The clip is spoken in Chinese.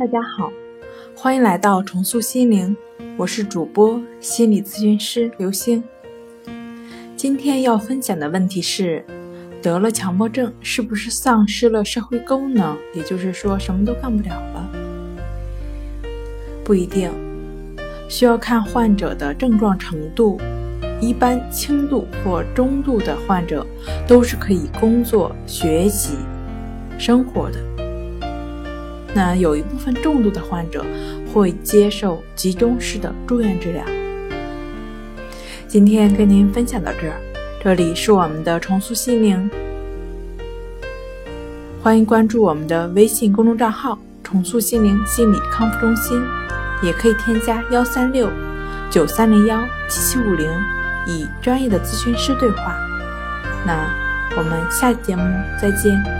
大家好，欢迎来到重塑心灵，我是主播心理咨询师刘星。今天要分享的问题是：得了强迫症是不是丧失了社会功能？也就是说，什么都干不了了？不一定，需要看患者的症状程度。一般轻度或中度的患者都是可以工作、学习、生活的。那有一部分重度的患者会接受集中式的住院治疗。今天跟您分享到这儿，这里是我们的重塑心灵，欢迎关注我们的微信公众账号“重塑心灵心理康复中心”，也可以添加幺三六九三零幺七七五零。与专业的咨询师对话，那我们下节目再见。